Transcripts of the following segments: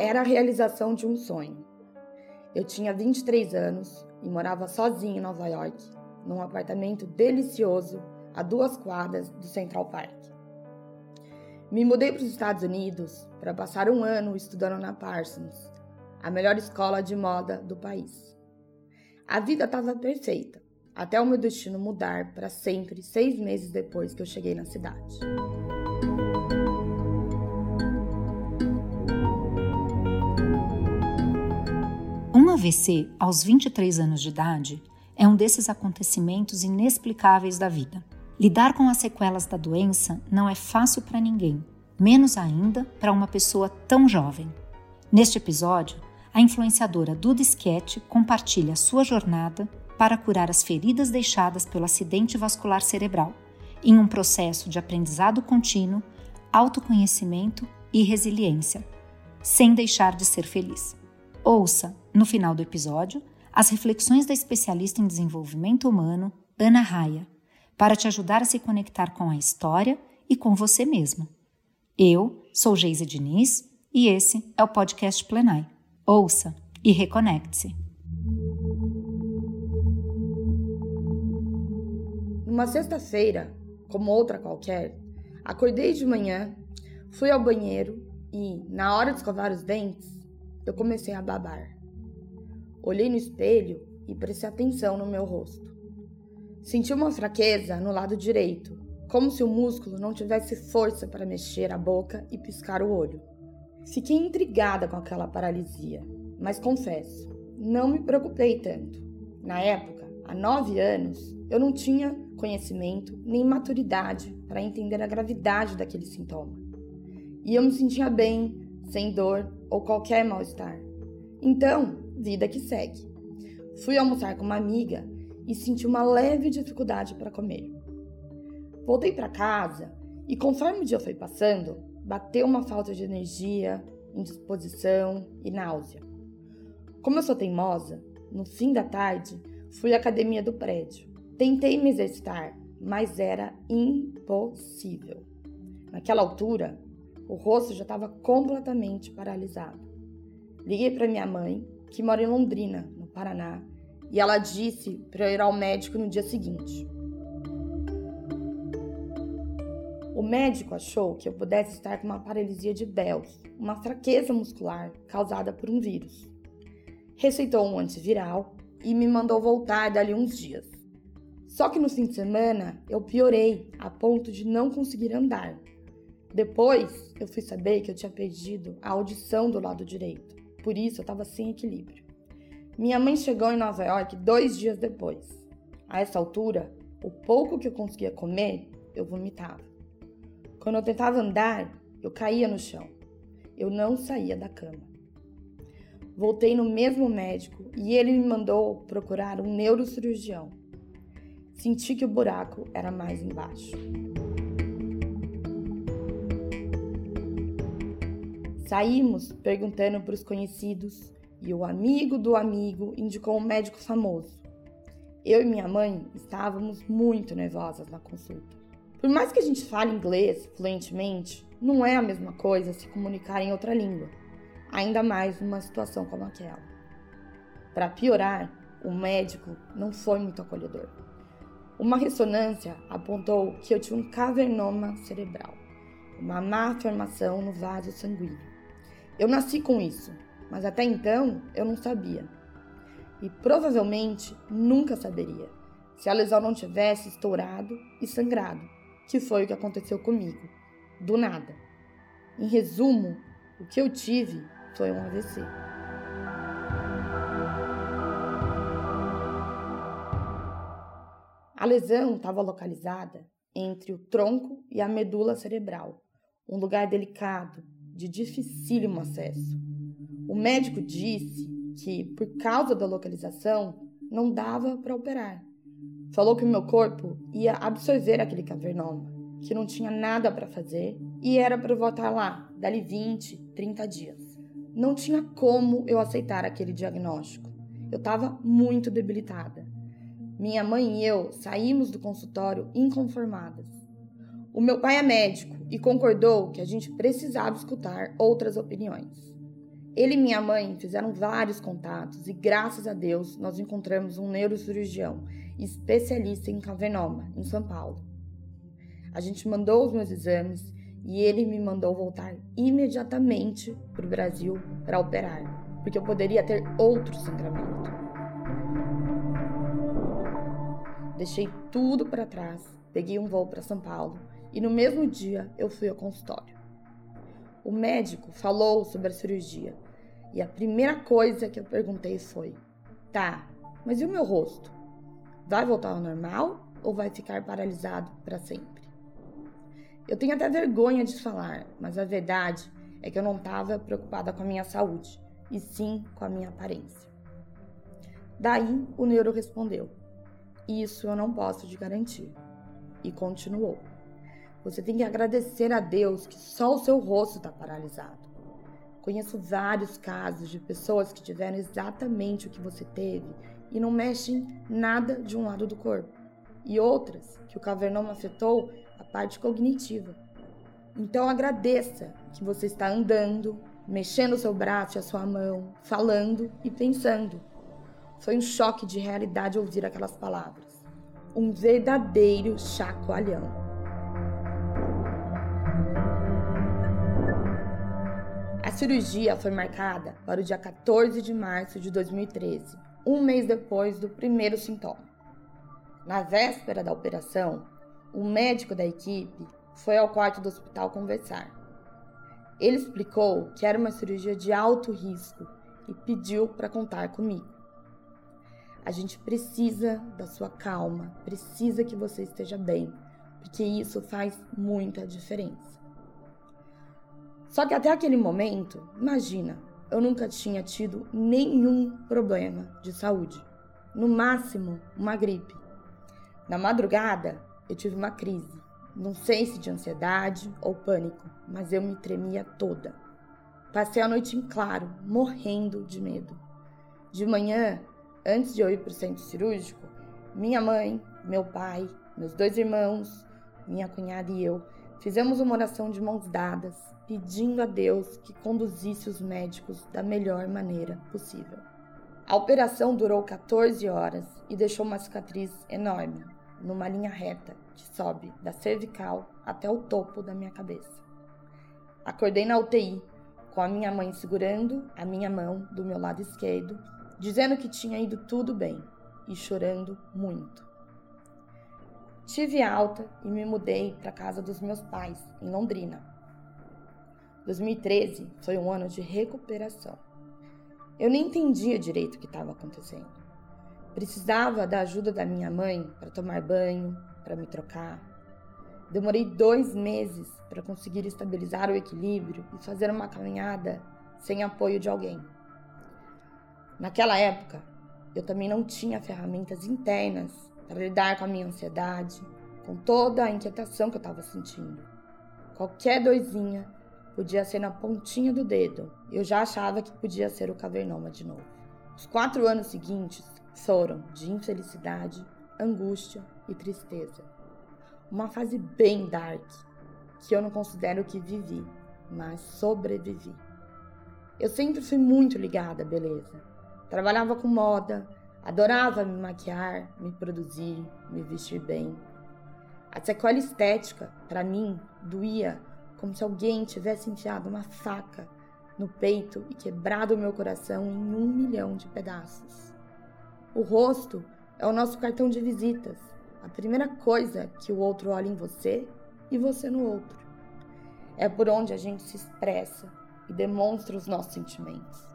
Era a realização de um sonho. Eu tinha 23 anos e morava sozinha em Nova York, num apartamento delicioso a duas quadras do Central Park. Me mudei para os Estados Unidos para passar um ano estudando na Parsons, a melhor escola de moda do país. A vida estava perfeita, até o meu destino mudar para sempre seis meses depois que eu cheguei na cidade. Um AVC aos 23 anos de idade é um desses acontecimentos inexplicáveis da vida. Lidar com as sequelas da doença não é fácil para ninguém, menos ainda para uma pessoa tão jovem. Neste episódio, a influenciadora Duda Sketch compartilha sua jornada para curar as feridas deixadas pelo acidente vascular cerebral, em um processo de aprendizado contínuo, autoconhecimento e resiliência, sem deixar de ser feliz. Ouça, no final do episódio, as reflexões da especialista em desenvolvimento humano, Ana Raia para te ajudar a se conectar com a história e com você mesmo. Eu sou Geise Diniz e esse é o podcast Plenai. Ouça e reconecte-se. Numa sexta-feira, como outra qualquer, acordei de manhã, fui ao banheiro e, na hora de escovar os dentes, eu comecei a babar. Olhei no espelho e prestei atenção no meu rosto. Senti uma fraqueza no lado direito, como se o músculo não tivesse força para mexer a boca e piscar o olho. Fiquei intrigada com aquela paralisia, mas confesso, não me preocupei tanto. Na época, há nove anos, eu não tinha conhecimento nem maturidade para entender a gravidade daquele sintoma. E eu me sentia bem, sem dor ou qualquer mal-estar. Então, vida que segue. Fui almoçar com uma amiga e senti uma leve dificuldade para comer. Voltei para casa e, conforme o dia foi passando, bateu uma falta de energia, indisposição e náusea. Como eu sou teimosa, no fim da tarde fui à academia do prédio. Tentei me exercitar, mas era impossível. Naquela altura, o rosto já estava completamente paralisado. Liguei para minha mãe, que mora em Londrina, no Paraná, e ela disse para eu ir ao médico no dia seguinte. O médico achou que eu pudesse estar com uma paralisia de Bell's, uma fraqueza muscular causada por um vírus. Receitou um antiviral e me mandou voltar dali uns dias. Só que no fim de semana eu piorei a ponto de não conseguir andar. Depois eu fui saber que eu tinha perdido a audição do lado direito, por isso eu estava sem equilíbrio. Minha mãe chegou em Nova York dois dias depois. A essa altura, o pouco que eu conseguia comer, eu vomitava. Quando eu tentava andar, eu caía no chão. Eu não saía da cama. Voltei no mesmo médico e ele me mandou procurar um neurocirurgião. Senti que o buraco era mais embaixo. Saímos perguntando para os conhecidos e o amigo do amigo indicou um médico famoso. Eu e minha mãe estávamos muito nervosas na consulta. Por mais que a gente fale inglês fluentemente, não é a mesma coisa se comunicar em outra língua, ainda mais numa situação como aquela. Para piorar, o médico não foi muito acolhedor. Uma ressonância apontou que eu tinha um cavernoma cerebral, uma má formação no vaso sanguíneo. Eu nasci com isso, mas até então eu não sabia. E provavelmente nunca saberia se a lesão não tivesse estourado e sangrado, que foi o que aconteceu comigo, do nada. Em resumo, o que eu tive foi um AVC. A lesão estava localizada entre o tronco e a medula cerebral, um lugar delicado, de dificílimo acesso. O médico disse que, por causa da localização, não dava para operar. Falou que o meu corpo ia absorver aquele cavernoma, que não tinha nada para fazer e era para voltar lá, dali 20, 30 dias. Não tinha como eu aceitar aquele diagnóstico. Eu estava muito debilitada. minha mãe e eu saímos do consultório inconformadas. O meu pai é médico e concordou que a gente precisava escutar outras opiniões. Ele e minha mãe fizeram vários contatos e, graças a Deus, nós encontramos um neurocirurgião especialista em cavernoma, em São Paulo. A gente mandou os meus exames e ele me mandou voltar imediatamente para o Brasil para operar, porque eu poderia ter outro sangramento. Deixei tudo para trás, peguei um voo para São Paulo e no mesmo dia eu fui ao consultório. O médico falou sobre a cirurgia e a primeira coisa que eu perguntei foi: tá, mas e o meu rosto? Vai voltar ao normal ou vai ficar paralisado para sempre? Eu tenho até vergonha de falar, mas a verdade é que eu não estava preocupada com a minha saúde, e sim com a minha aparência. Daí o neuro respondeu: Isso eu não posso te garantir. E continuou: Você tem que agradecer a Deus que só o seu rosto está paralisado. Conheço vários casos de pessoas que tiveram exatamente o que você teve e não mexem nada de um lado do corpo, e outras que o cavernoma afetou a parte cognitiva. Então agradeça que você está andando, mexendo o seu braço e a sua mão, falando e pensando. Foi um choque de realidade ouvir aquelas palavras. Um verdadeiro chacoalhão. A cirurgia foi marcada para o dia 14 de março de 2013, um mês depois do primeiro sintoma. Na véspera da operação, o médico da equipe foi ao quarto do hospital conversar. Ele explicou que era uma cirurgia de alto risco e pediu para contar comigo. A gente precisa da sua calma, precisa que você esteja bem, porque isso faz muita diferença. Só que até aquele momento, imagina, eu nunca tinha tido nenhum problema de saúde. No máximo, uma gripe. Na madrugada, eu tive uma crise. Não sei se de ansiedade ou pânico, mas eu me tremia toda. Passei a noite em claro, morrendo de medo. De manhã, antes de eu ir para o centro cirúrgico, minha mãe, meu pai, meus dois irmãos, minha cunhada e eu fizemos uma oração de mãos dadas pedindo a Deus que conduzisse os médicos da melhor maneira possível. A operação durou 14 horas e deixou uma cicatriz enorme, numa linha reta que sobe da cervical até o topo da minha cabeça. Acordei na UTI, com a minha mãe segurando a minha mão do meu lado esquerdo, dizendo que tinha ido tudo bem e chorando muito. Tive alta e me mudei para casa dos meus pais, em Londrina, 2013 foi um ano de recuperação. Eu nem entendia direito o que estava acontecendo. Precisava da ajuda da minha mãe para tomar banho, para me trocar. Demorei dois meses para conseguir estabilizar o equilíbrio e fazer uma caminhada sem apoio de alguém. Naquela época, eu também não tinha ferramentas internas para lidar com a minha ansiedade, com toda a inquietação que eu estava sentindo. Qualquer doisinha podia ser na pontinha do dedo. Eu já achava que podia ser o cavernoma de novo. Os quatro anos seguintes foram de infelicidade, angústia e tristeza. Uma fase bem dark, que eu não considero que vivi, mas sobrevivi. Eu sempre fui muito ligada à beleza. Trabalhava com moda, adorava me maquiar, me produzir, me vestir bem. A sequela estética, para mim, doía como se alguém tivesse enfiado uma faca no peito e quebrado o meu coração em um milhão de pedaços. O rosto é o nosso cartão de visitas, a primeira coisa que o outro olha em você e você no outro. É por onde a gente se expressa e demonstra os nossos sentimentos.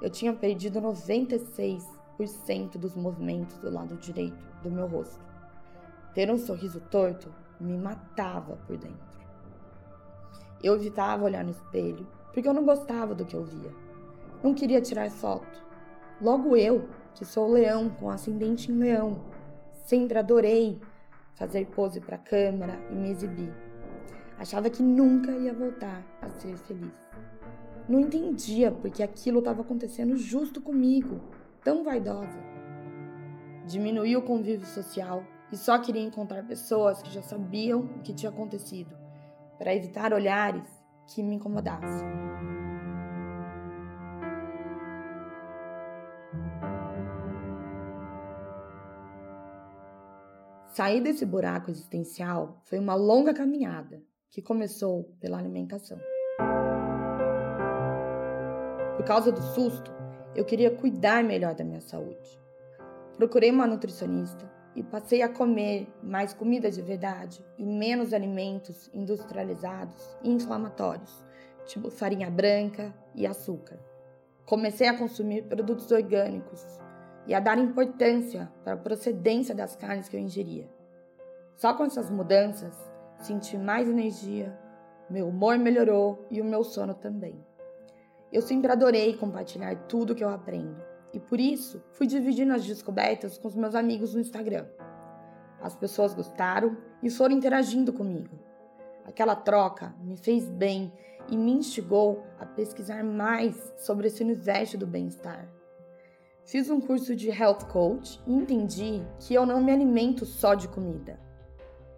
Eu tinha perdido 96% dos movimentos do lado direito do meu rosto. Ter um sorriso torto me matava por dentro. Eu evitava olhar no espelho, porque eu não gostava do que eu via. Não queria tirar foto. Logo eu, que sou leão com ascendente em leão, sempre adorei fazer pose para câmera e me exibir. Achava que nunca ia voltar a ser feliz. Não entendia porque aquilo estava acontecendo justo comigo, tão vaidosa. diminuí o convívio social e só queria encontrar pessoas que já sabiam o que tinha acontecido, para evitar olhares que me incomodassem. Sair desse buraco existencial foi uma longa caminhada que começou pela alimentação. Por causa do susto, eu queria cuidar melhor da minha saúde. Procurei uma nutricionista e passei a comer mais comida de verdade e menos alimentos industrializados e inflamatórios, tipo farinha branca e açúcar. Comecei a consumir produtos orgânicos e a dar importância para a procedência das carnes que eu ingeria. Só com essas mudanças, senti mais energia, meu humor melhorou e o meu sono também. Eu sempre adorei compartilhar tudo que eu aprendo e por isso fui dividindo as descobertas com os meus amigos no Instagram. As pessoas gostaram e foram interagindo comigo. Aquela troca me fez bem e me instigou a pesquisar mais sobre esse universo do bem-estar. Fiz um curso de Health Coach e entendi que eu não me alimento só de comida.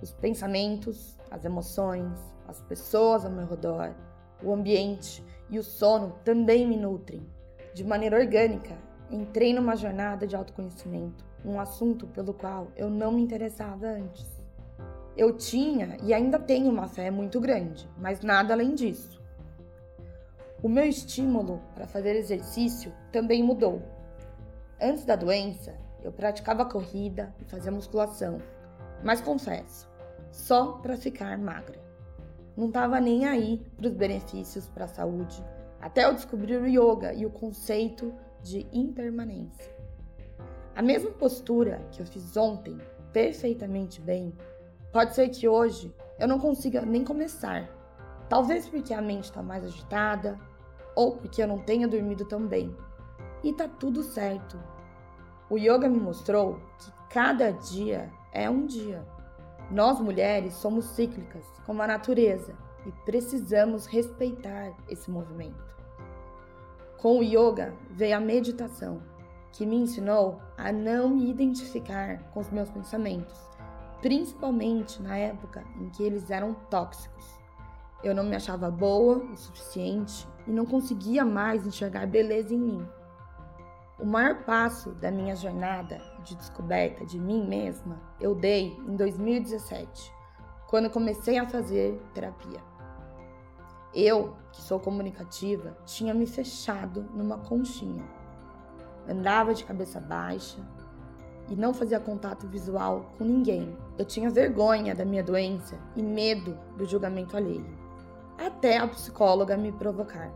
Os pensamentos, as emoções, as pessoas ao meu redor, o ambiente e o sono também me nutrem. De maneira orgânica, entrei numa jornada de autoconhecimento, um assunto pelo qual eu não me interessava antes. Eu tinha e ainda tenho uma fé muito grande, mas nada além disso. O meu estímulo para fazer exercício também mudou. Antes da doença, eu praticava corrida e fazia musculação, mas confesso, só para ficar magra. Não estava nem aí para os benefícios para a saúde, até eu descobrir o yoga e o conceito de impermanência. A mesma postura que eu fiz ontem perfeitamente bem, pode ser que hoje eu não consiga nem começar. Talvez porque a mente está mais agitada ou porque eu não tenha dormido tão bem. E tá tudo certo. O yoga me mostrou que cada dia é um dia. Nós mulheres somos cíclicas, como a natureza, e precisamos respeitar esse movimento. Com o yoga veio a meditação, que me ensinou a não me identificar com os meus pensamentos, principalmente na época em que eles eram tóxicos. Eu não me achava boa o suficiente e não conseguia mais enxergar beleza em mim. O maior passo da minha jornada de descoberta de mim mesma eu dei em 2017, quando comecei a fazer terapia. Eu, que sou comunicativa, tinha me fechado numa conchinha. Andava de cabeça baixa e não fazia contato visual com ninguém. Eu tinha vergonha da minha doença e medo do julgamento alheio. Até a psicóloga me provocar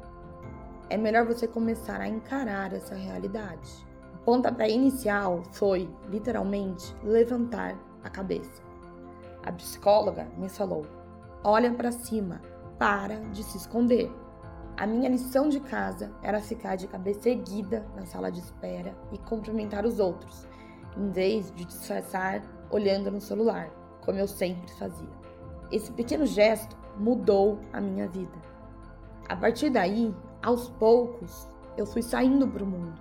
é melhor você começar a encarar essa realidade. O pontapé inicial foi, literalmente, levantar a cabeça. A psicóloga me falou: olha para cima, para de se esconder. A minha lição de casa era ficar de cabeça erguida na sala de espera e cumprimentar os outros, em vez de disfarçar olhando no celular, como eu sempre fazia. Esse pequeno gesto mudou a minha vida. A partir daí, aos poucos, eu fui saindo para o mundo.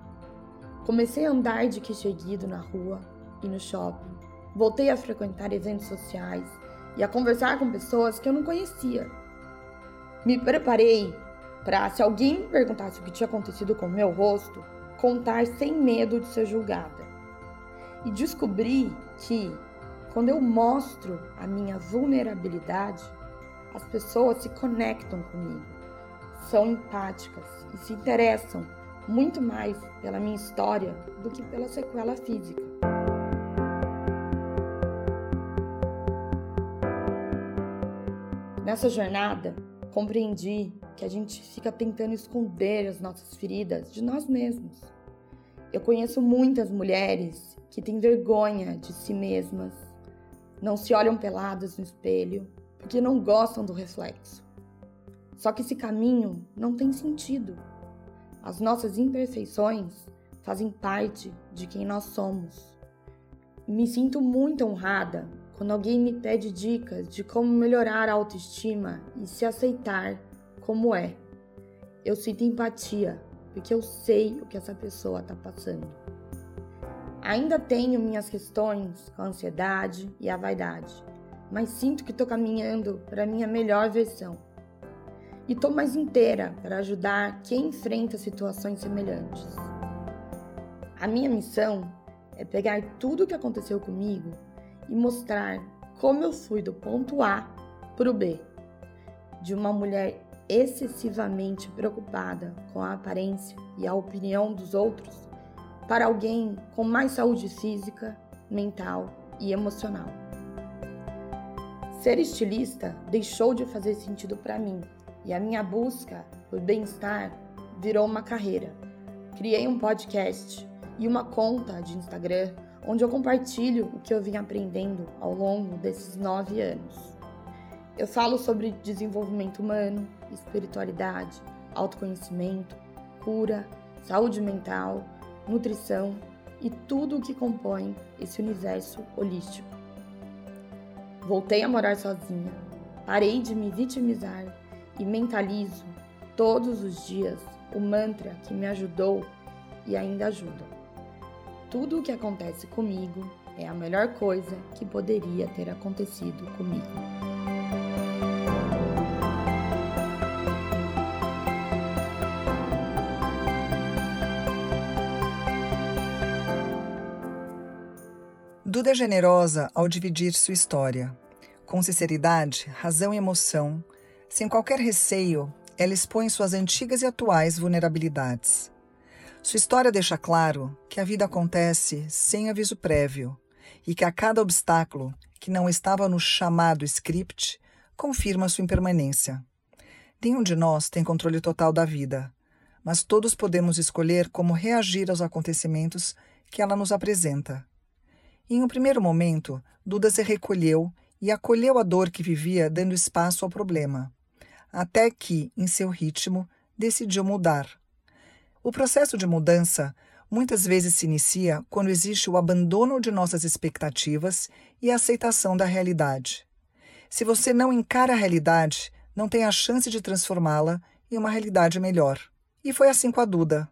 Comecei a andar de queixo erguido na rua e no shopping. Voltei a frequentar eventos sociais e a conversar com pessoas que eu não conhecia. Me preparei para, se alguém me perguntasse o que tinha acontecido com o meu rosto, contar sem medo de ser julgada. E descobri que, quando eu mostro a minha vulnerabilidade, as pessoas se conectam comigo são empáticas e se interessam muito mais pela minha história do que pela sequela física. Nessa jornada, compreendi que a gente fica tentando esconder as nossas feridas de nós mesmos. Eu conheço muitas mulheres que têm vergonha de si mesmas, não se olham peladas no espelho porque não gostam do reflexo. Só que esse caminho não tem sentido. As nossas imperfeições fazem parte de quem nós somos. Me sinto muito honrada quando alguém me pede dicas de como melhorar a autoestima e se aceitar como é. Eu sinto empatia, porque eu sei o que essa pessoa está passando. Ainda tenho minhas questões com a ansiedade e a vaidade, mas sinto que estou caminhando para minha melhor versão. E estou mais inteira para ajudar quem enfrenta situações semelhantes. A minha missão é pegar tudo o que aconteceu comigo e mostrar como eu fui do ponto A para o B, de uma mulher excessivamente preocupada com a aparência e a opinião dos outros, para alguém com mais saúde física, mental e emocional. Ser estilista deixou de fazer sentido para mim e a minha busca por bem-estar virou uma carreira. Criei um podcast e uma conta de Instagram onde eu compartilho o que eu vim aprendendo ao longo desses nove anos. Eu falo sobre desenvolvimento humano, espiritualidade, autoconhecimento, cura, saúde mental, nutrição e tudo o que compõe esse universo holístico. Voltei a morar sozinha, parei de me vitimizar e mentalizo todos os dias o mantra que me ajudou e ainda ajuda. Tudo o que acontece comigo é a melhor coisa que poderia ter acontecido comigo. Duda é generosa ao dividir sua história. Com sinceridade, razão e emoção, sem qualquer receio, ela expõe suas antigas e atuais vulnerabilidades. Sua história deixa claro que a vida acontece sem aviso prévio e que a cada obstáculo que não estava no chamado script confirma sua impermanência. Nenhum de nós tem controle total da vida, mas todos podemos escolher como reagir aos acontecimentos que ela nos apresenta. Em um primeiro momento, Duda se recolheu e acolheu a dor que vivia, dando espaço ao problema, até que, em seu ritmo, decidiu mudar o processo de mudança muitas vezes se inicia quando existe o abandono de nossas expectativas e a aceitação da realidade. Se você não encara a realidade, não tem a chance de transformá-la em uma realidade melhor. E foi assim com a Duda.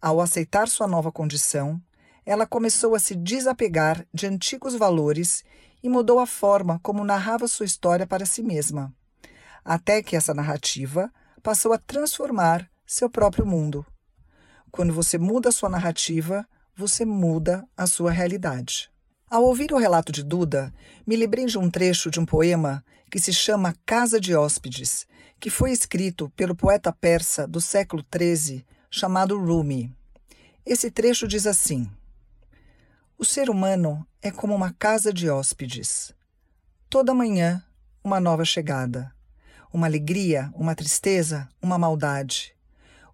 Ao aceitar sua nova condição, ela começou a se desapegar de antigos valores e mudou a forma como narrava sua história para si mesma. Até que essa narrativa passou a transformar seu próprio mundo. Quando você muda a sua narrativa, você muda a sua realidade. Ao ouvir o relato de Duda, me lembrei de um trecho de um poema que se chama Casa de Hóspedes, que foi escrito pelo poeta persa do século XIII chamado Rumi. Esse trecho diz assim: O ser humano é como uma casa de hóspedes. Toda manhã, uma nova chegada. Uma alegria, uma tristeza, uma maldade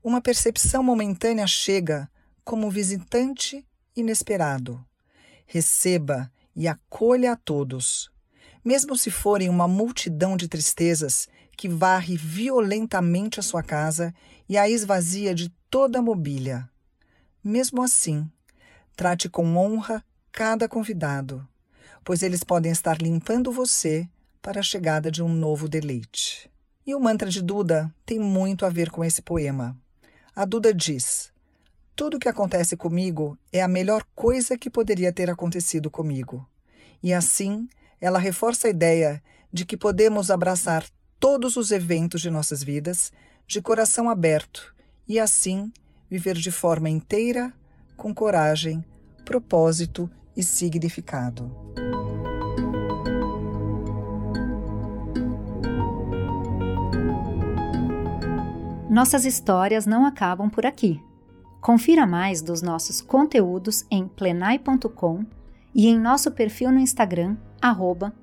uma percepção momentânea chega como visitante inesperado. Receba e acolha a todos, mesmo se forem uma multidão de tristezas que varre violentamente a sua casa e a esvazia de toda a mobília. Mesmo assim, trate com honra cada convidado, pois eles podem estar limpando você para a chegada de um novo deleite. E o mantra de Duda tem muito a ver com esse poema. A Duda diz: Tudo o que acontece comigo é a melhor coisa que poderia ter acontecido comigo. E assim, ela reforça a ideia de que podemos abraçar todos os eventos de nossas vidas de coração aberto e assim viver de forma inteira, com coragem, propósito e significado. Nossas histórias não acabam por aqui. Confira mais dos nossos conteúdos em plenai.com e em nosso perfil no Instagram, arroba.